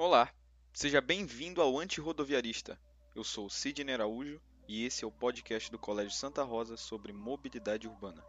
Olá, seja bem-vindo ao Antirrodoviarista. Eu sou Sidney Araújo e esse é o podcast do Colégio Santa Rosa sobre mobilidade urbana.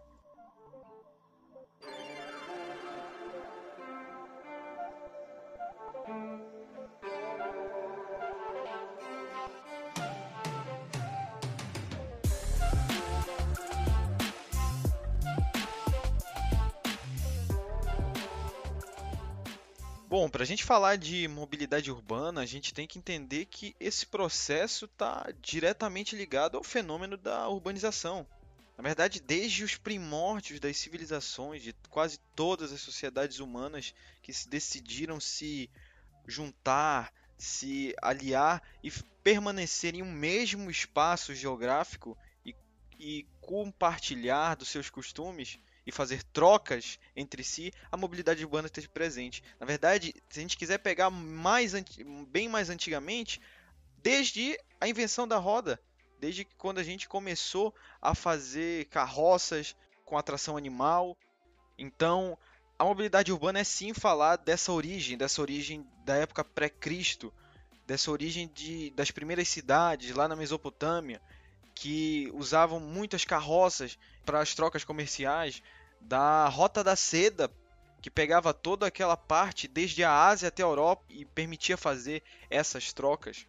Para a gente falar de mobilidade urbana, a gente tem que entender que esse processo está diretamente ligado ao fenômeno da urbanização. Na verdade, desde os primórdios das civilizações, de quase todas as sociedades humanas que se decidiram se juntar, se aliar e permanecer em um mesmo espaço geográfico e, e compartilhar dos seus costumes, e fazer trocas entre si, a mobilidade urbana esteja presente. Na verdade, se a gente quiser pegar mais bem mais antigamente, desde a invenção da roda, desde quando a gente começou a fazer carroças com atração animal. Então, a mobilidade urbana é sim falar dessa origem, dessa origem da época pré-Cristo, dessa origem de, das primeiras cidades lá na Mesopotâmia, que usavam muitas carroças para as trocas comerciais, da Rota da Seda, que pegava toda aquela parte desde a Ásia até a Europa e permitia fazer essas trocas.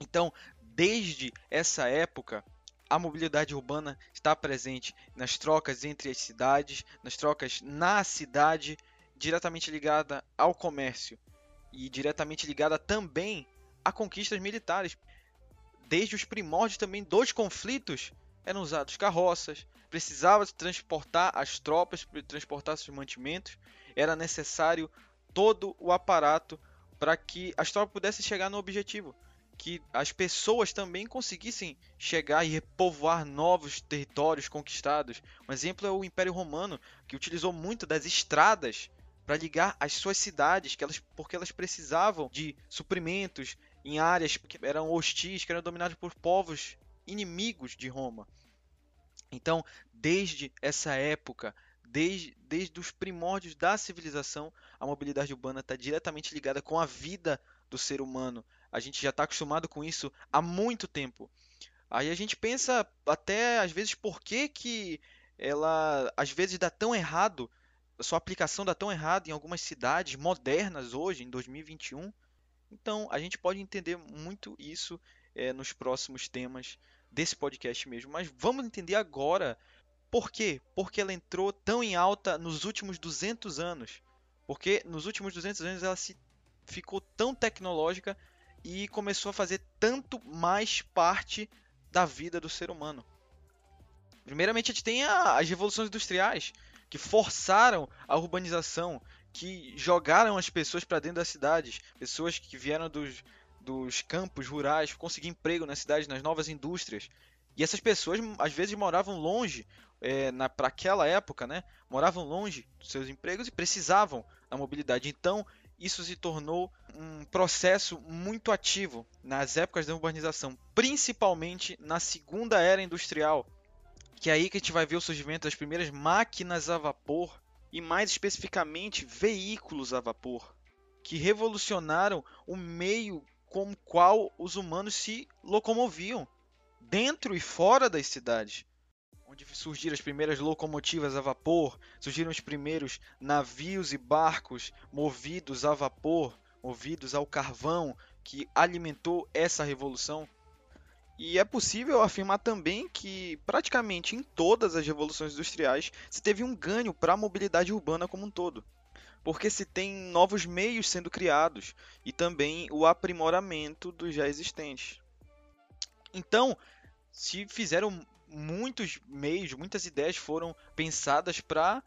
Então, desde essa época, a mobilidade urbana está presente nas trocas entre as cidades, nas trocas na cidade, diretamente ligada ao comércio e diretamente ligada também a conquistas militares. Desde os primórdios também dos conflitos eram usados carroças, precisava transportar as tropas, transportar seus mantimentos, era necessário todo o aparato para que as tropas pudessem chegar no objetivo, que as pessoas também conseguissem chegar e repovoar novos territórios conquistados. Um exemplo é o Império Romano, que utilizou muito das estradas para ligar as suas cidades, que elas, porque elas precisavam de suprimentos em áreas que eram hostis, que eram dominadas por povos inimigos de Roma. Então, desde essa época, desde, desde os primórdios da civilização, a mobilidade urbana está diretamente ligada com a vida do ser humano. A gente já está acostumado com isso há muito tempo. Aí a gente pensa até às vezes por que, que ela às vezes dá tão errado, sua aplicação dá tão errado em algumas cidades modernas hoje, em 2021. Então a gente pode entender muito isso é, nos próximos temas desse podcast mesmo. Mas vamos entender agora por quê? Porque ela entrou tão em alta nos últimos 200 anos. Porque nos últimos 200 anos ela se ficou tão tecnológica e começou a fazer tanto mais parte da vida do ser humano. Primeiramente, a gente tem a, as revoluções industriais, que forçaram a urbanização, que jogaram as pessoas para dentro das cidades, pessoas que vieram dos, dos campos rurais, conseguir emprego nas cidades, nas novas indústrias. E essas pessoas às vezes moravam longe, é, para aquela época, né? Moravam longe dos seus empregos e precisavam da mobilidade. Então, isso se tornou um processo muito ativo nas épocas da urbanização, principalmente na segunda era industrial, que é aí que a gente vai ver o surgimento das primeiras máquinas a vapor e mais especificamente veículos a vapor, que revolucionaram o meio com o qual os humanos se locomoviam dentro e fora das cidades. Onde surgiram as primeiras locomotivas a vapor, surgiram os primeiros navios e barcos movidos a vapor, movidos ao carvão, que alimentou essa revolução. E é possível afirmar também que praticamente em todas as revoluções industriais se teve um ganho para a mobilidade urbana como um todo porque se tem novos meios sendo criados e também o aprimoramento dos já existentes. Então, se fizeram muitos meios, muitas ideias foram pensadas para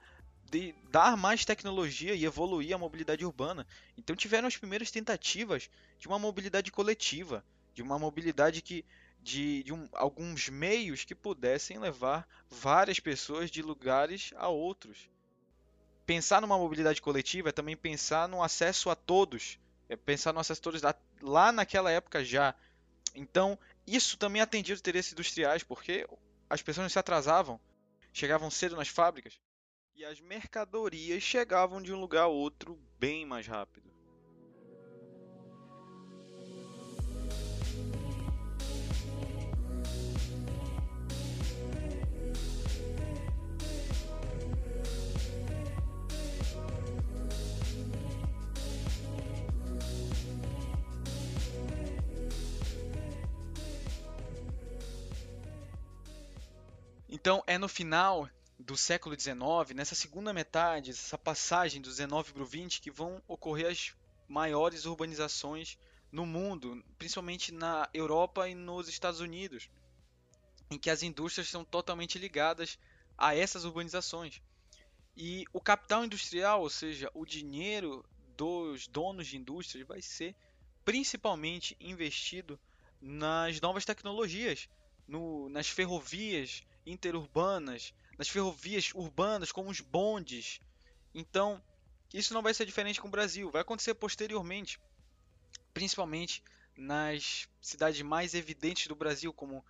dar mais tecnologia e evoluir a mobilidade urbana. Então tiveram as primeiras tentativas de uma mobilidade coletiva, de uma mobilidade que de, de um, alguns meios que pudessem levar várias pessoas de lugares a outros pensar numa mobilidade coletiva é também pensar no acesso a todos. É pensar no acesso a todos lá, lá naquela época já. Então, isso também atendia os interesses industriais, porque as pessoas se atrasavam, chegavam cedo nas fábricas e as mercadorias chegavam de um lugar a outro bem mais rápido. É no final do século XIX, nessa segunda metade, essa passagem do 19 para o 20, que vão ocorrer as maiores urbanizações no mundo, principalmente na Europa e nos Estados Unidos, em que as indústrias são totalmente ligadas a essas urbanizações. E o capital industrial, ou seja, o dinheiro dos donos de indústrias, vai ser principalmente investido nas novas tecnologias, no, nas ferrovias interurbanas, nas ferrovias urbanas, como os bondes. Então, isso não vai ser diferente com o Brasil, vai acontecer posteriormente, principalmente nas cidades mais evidentes do Brasil, como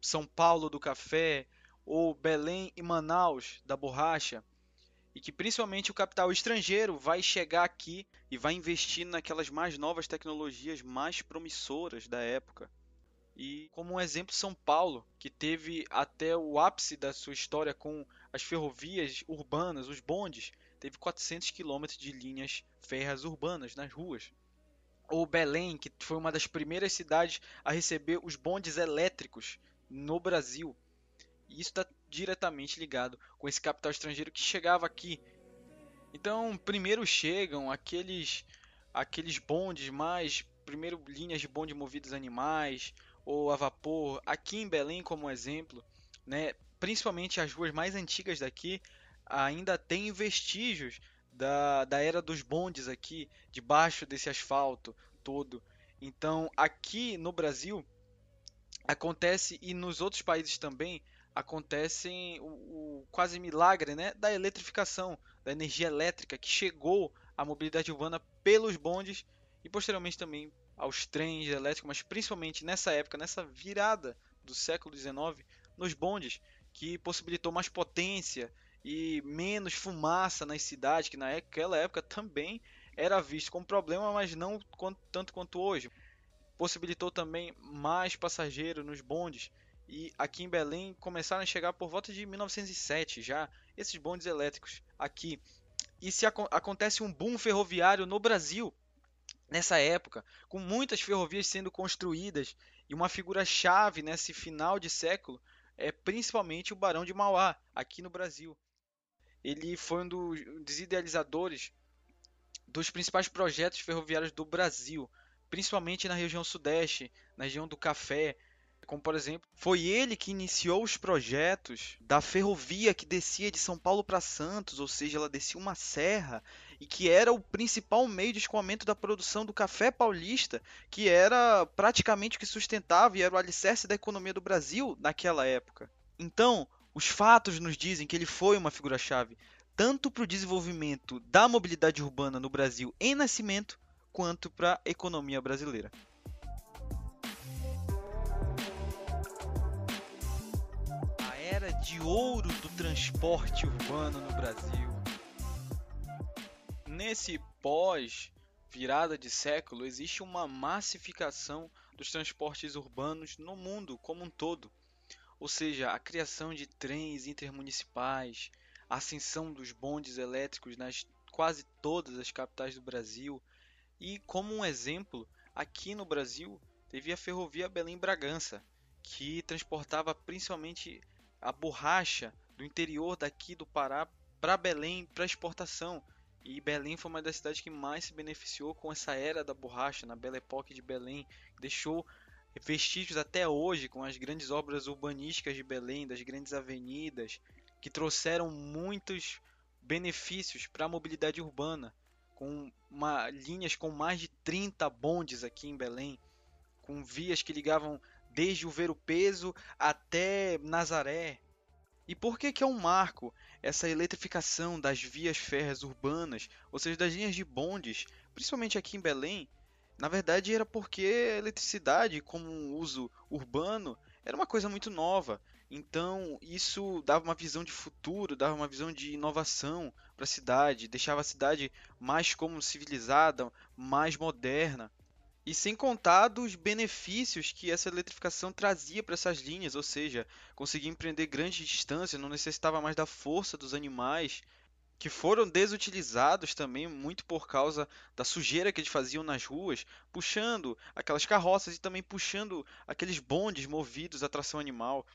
São Paulo do café, ou Belém e Manaus da borracha e que principalmente o capital estrangeiro vai chegar aqui e vai investir naquelas mais novas tecnologias mais promissoras da época. E como um exemplo, São Paulo, que teve até o ápice da sua história com as ferrovias urbanas, os bondes, teve 400 quilômetros de linhas férreas urbanas nas ruas. Ou Belém, que foi uma das primeiras cidades a receber os bondes elétricos no Brasil. E isso está diretamente ligado com esse capital estrangeiro que chegava aqui. Então, primeiro chegam aqueles aqueles bondes mais, primeiro linhas de bonde movidos animais ou a vapor, aqui em Belém como exemplo, né? Principalmente as ruas mais antigas daqui ainda têm vestígios da, da era dos bondes aqui, debaixo desse asfalto todo. Então, aqui no Brasil acontece e nos outros países também acontecem o, o, quase milagre né, da eletrificação, da energia elétrica que chegou à mobilidade urbana pelos bondes e posteriormente também aos trens elétricos, mas principalmente nessa época, nessa virada do século XIX, nos bondes, que possibilitou mais potência e menos fumaça nas cidades, que naquela época também era visto como problema, mas não tanto quanto hoje. Possibilitou também mais passageiros nos bondes, e aqui em Belém começaram a chegar por volta de 1907 já esses bondes elétricos aqui. E se ac acontece um boom ferroviário no Brasil nessa época, com muitas ferrovias sendo construídas e uma figura chave nesse final de século é principalmente o Barão de Mauá aqui no Brasil. Ele foi um dos idealizadores dos principais projetos ferroviários do Brasil, principalmente na região sudeste, na região do café, como por exemplo, foi ele que iniciou os projetos da ferrovia que descia de São Paulo para Santos, ou seja, ela descia uma serra e que era o principal meio de escoamento da produção do café paulista, que era praticamente o que sustentava e era o alicerce da economia do Brasil naquela época. Então, os fatos nos dizem que ele foi uma figura-chave tanto para o desenvolvimento da mobilidade urbana no Brasil em nascimento, quanto para a economia brasileira. era de ouro do transporte urbano no Brasil. Nesse pós virada de século, existe uma massificação dos transportes urbanos no mundo como um todo. Ou seja, a criação de trens intermunicipais, a ascensão dos bondes elétricos nas quase todas as capitais do Brasil. E como um exemplo, aqui no Brasil teve a ferrovia Belém-Bragança, que transportava principalmente a borracha do interior daqui do Pará para Belém para exportação. E Belém foi uma das cidades que mais se beneficiou com essa era da borracha, na Belle Époque de Belém. Deixou vestígios até hoje com as grandes obras urbanísticas de Belém, das grandes avenidas, que trouxeram muitos benefícios para a mobilidade urbana, com uma, linhas com mais de 30 bondes aqui em Belém, com vias que ligavam desde o Ver o Peso até Nazaré. E por que, que é um marco essa eletrificação das vias férreas urbanas, ou seja, das linhas de bondes, principalmente aqui em Belém? Na verdade, era porque a eletricidade, como um uso urbano, era uma coisa muito nova. Então, isso dava uma visão de futuro, dava uma visão de inovação para a cidade, deixava a cidade mais como civilizada, mais moderna. E sem contar dos benefícios que essa eletrificação trazia para essas linhas, ou seja, conseguia empreender grandes distâncias, não necessitava mais da força dos animais, que foram desutilizados também muito por causa da sujeira que eles faziam nas ruas, puxando aquelas carroças e também puxando aqueles bondes movidos a tração animal.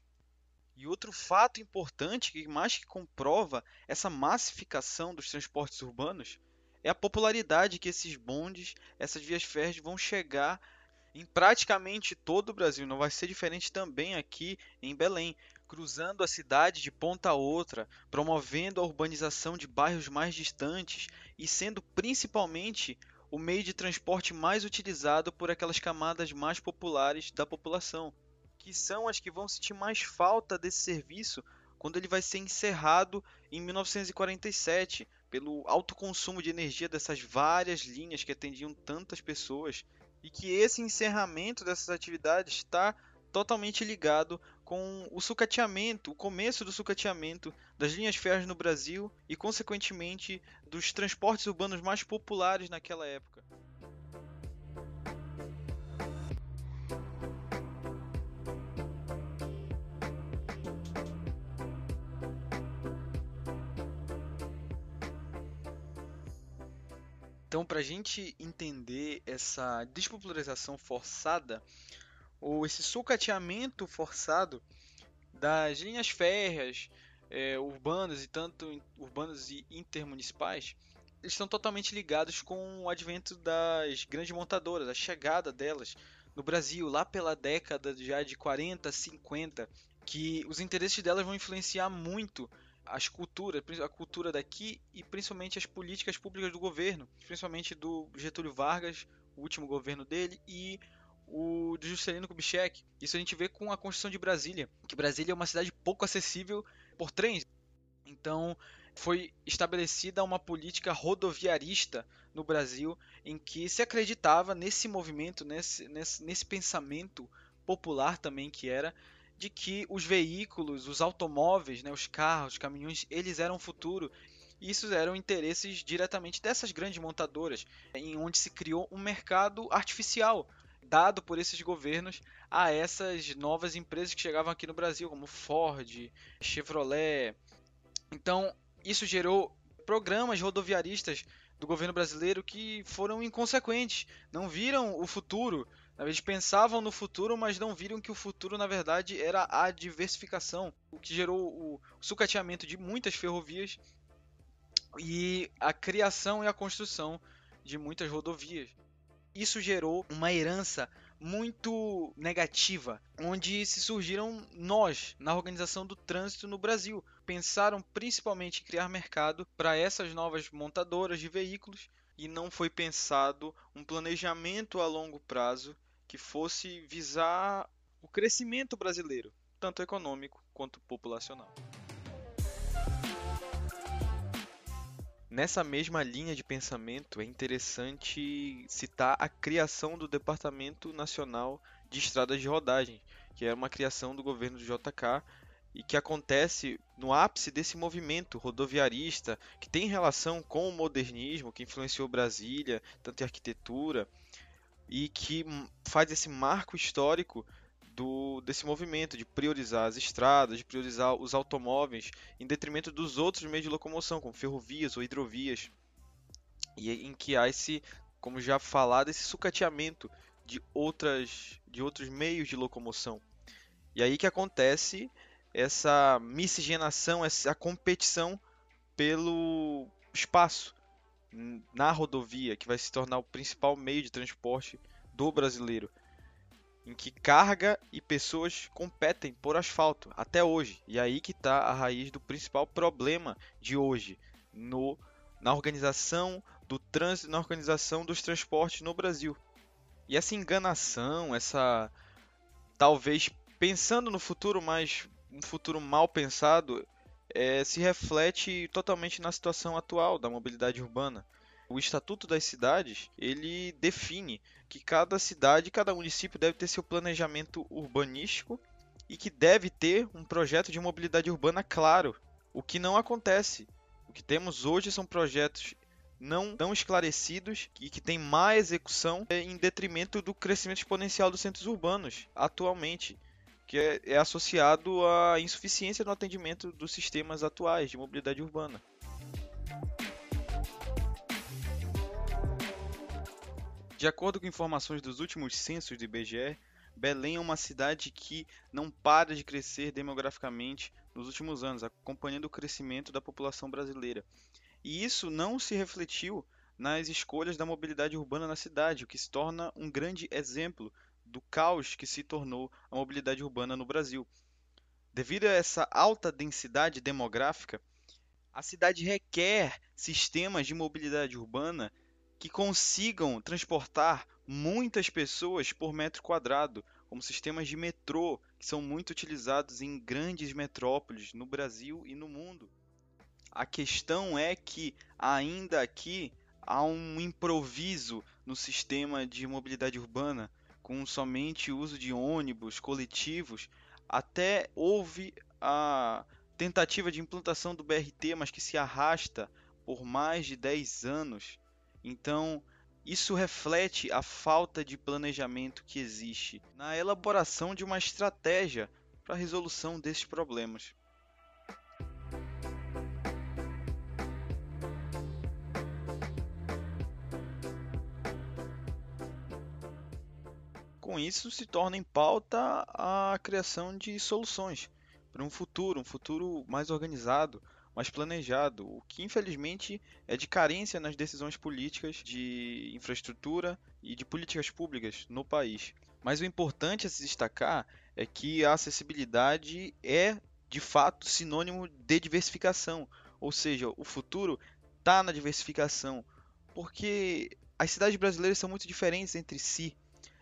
E outro fato importante que mais que comprova essa massificação dos transportes urbanos é a popularidade que esses bondes, essas vias férreas vão chegar em praticamente todo o Brasil. Não vai ser diferente também aqui em Belém, cruzando a cidade de ponta a outra, promovendo a urbanização de bairros mais distantes e sendo principalmente o meio de transporte mais utilizado por aquelas camadas mais populares da população que são as que vão sentir mais falta desse serviço quando ele vai ser encerrado em 1947, pelo alto consumo de energia dessas várias linhas que atendiam tantas pessoas, e que esse encerramento dessas atividades está totalmente ligado com o sucateamento, o começo do sucateamento das linhas férreas no Brasil e, consequentemente, dos transportes urbanos mais populares naquela época. Então, para a gente entender essa despopularização forçada, ou esse sucateamento forçado das linhas férreas é, urbanas e tanto urbanas e intermunicipais, eles estão totalmente ligados com o advento das grandes montadoras, a chegada delas no Brasil, lá pela década já de 40, 50, que os interesses delas vão influenciar muito as culturas, a cultura daqui e principalmente as políticas públicas do governo, principalmente do Getúlio Vargas, o último governo dele, e o de Juscelino Kubitschek. Isso a gente vê com a construção de Brasília, que Brasília é uma cidade pouco acessível por trens. Então, foi estabelecida uma política rodoviarista no Brasil, em que se acreditava nesse movimento, nesse, nesse, nesse pensamento popular também que era de que os veículos, os automóveis, né, os carros, os caminhões, eles eram o futuro. E isso eram interesses diretamente dessas grandes montadoras, em onde se criou um mercado artificial dado por esses governos a essas novas empresas que chegavam aqui no Brasil, como Ford, Chevrolet. Então, isso gerou programas rodoviaristas do governo brasileiro que foram inconsequentes, não viram o futuro eles pensavam no futuro, mas não viram que o futuro, na verdade, era a diversificação, o que gerou o sucateamento de muitas ferrovias e a criação e a construção de muitas rodovias. Isso gerou uma herança muito negativa, onde se surgiram nós na organização do trânsito no Brasil. Pensaram principalmente em criar mercado para essas novas montadoras de veículos e não foi pensado um planejamento a longo prazo que fosse visar o crescimento brasileiro, tanto econômico quanto populacional. Nessa mesma linha de pensamento, é interessante citar a criação do Departamento Nacional de Estradas de Rodagem, que é uma criação do governo do JK e que acontece no ápice desse movimento rodoviarista que tem relação com o modernismo, que influenciou Brasília, tanto em arquitetura, e que faz esse marco histórico do, desse movimento de priorizar as estradas, de priorizar os automóveis em detrimento dos outros meios de locomoção, como ferrovias ou hidrovias, e em que há esse, como já falado, esse sucateamento de outras de outros meios de locomoção. E aí que acontece essa miscigenação, essa competição pelo espaço, na rodovia, que vai se tornar o principal meio de transporte do brasileiro, em que carga e pessoas competem por asfalto até hoje. E aí que está a raiz do principal problema de hoje no, na organização do trânsito, na organização dos transportes no Brasil. E essa enganação, essa talvez pensando no futuro, mas um futuro mal pensado, é, se reflete totalmente na situação atual da mobilidade urbana. O Estatuto das Cidades ele define que cada cidade, cada município deve ter seu planejamento urbanístico e que deve ter um projeto de mobilidade urbana claro, o que não acontece. O que temos hoje são projetos não tão esclarecidos e que têm má execução em detrimento do crescimento exponencial dos centros urbanos atualmente que é, é associado à insuficiência no atendimento dos sistemas atuais de mobilidade urbana. De acordo com informações dos últimos censos do IBGE, Belém é uma cidade que não para de crescer demograficamente nos últimos anos, acompanhando o crescimento da população brasileira. E isso não se refletiu nas escolhas da mobilidade urbana na cidade, o que se torna um grande exemplo do caos que se tornou a mobilidade urbana no Brasil. Devido a essa alta densidade demográfica, a cidade requer sistemas de mobilidade urbana que consigam transportar muitas pessoas por metro quadrado, como sistemas de metrô, que são muito utilizados em grandes metrópoles no Brasil e no mundo. A questão é que ainda aqui há um improviso no sistema de mobilidade urbana, com somente uso de ônibus coletivos, até houve a tentativa de implantação do BRT, mas que se arrasta por mais de 10 anos. Então, isso reflete a falta de planejamento que existe na elaboração de uma estratégia para a resolução desses problemas. Com isso, se torna em pauta a criação de soluções para um futuro, um futuro mais organizado, mais planejado, o que infelizmente é de carência nas decisões políticas de infraestrutura e de políticas públicas no país. Mas o importante a se destacar é que a acessibilidade é de fato sinônimo de diversificação, ou seja, o futuro está na diversificação, porque as cidades brasileiras são muito diferentes entre si.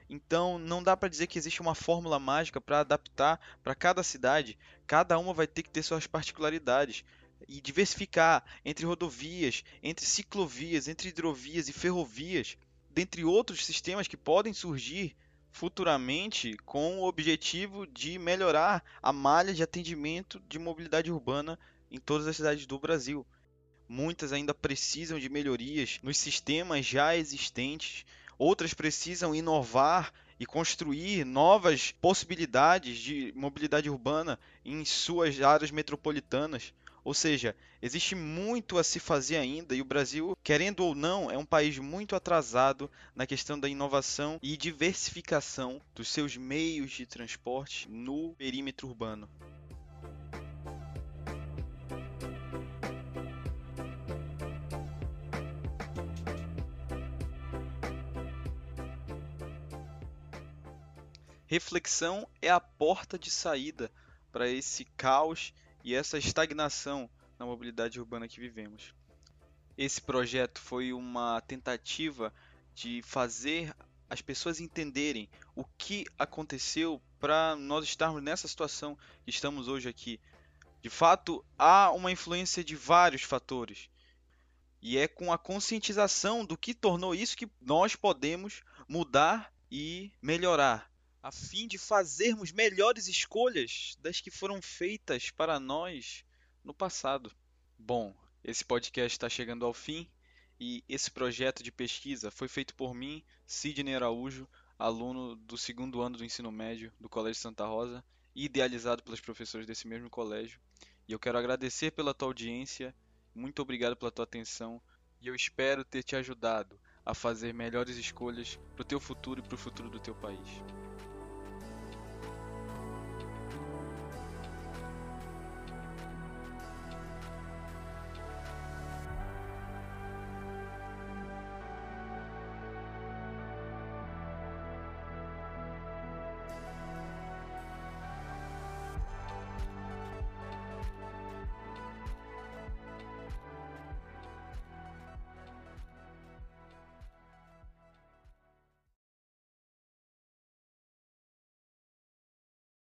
Então não dá para dizer que existe uma fórmula mágica para adaptar para cada cidade. Cada uma vai ter que ter suas particularidades e diversificar entre rodovias, entre ciclovias, entre hidrovias e ferrovias, dentre outros sistemas que podem surgir futuramente com o objetivo de melhorar a malha de atendimento de mobilidade urbana em todas as cidades do Brasil. Muitas ainda precisam de melhorias nos sistemas já existentes, outras precisam inovar e construir novas possibilidades de mobilidade urbana em suas áreas metropolitanas. Ou seja, existe muito a se fazer ainda e o Brasil, querendo ou não, é um país muito atrasado na questão da inovação e diversificação dos seus meios de transporte no perímetro urbano. Reflexão é a porta de saída para esse caos e essa estagnação na mobilidade urbana que vivemos. Esse projeto foi uma tentativa de fazer as pessoas entenderem o que aconteceu para nós estarmos nessa situação que estamos hoje aqui. De fato, há uma influência de vários fatores. E é com a conscientização do que tornou isso que nós podemos mudar e melhorar a fim de fazermos melhores escolhas das que foram feitas para nós no passado. Bom, esse podcast está chegando ao fim e esse projeto de pesquisa foi feito por mim, Sidney Araújo, aluno do segundo ano do ensino médio do Colégio Santa Rosa idealizado pelos professores desse mesmo colégio. E eu quero agradecer pela tua audiência, muito obrigado pela tua atenção e eu espero ter te ajudado a fazer melhores escolhas para o teu futuro e para o futuro do teu país.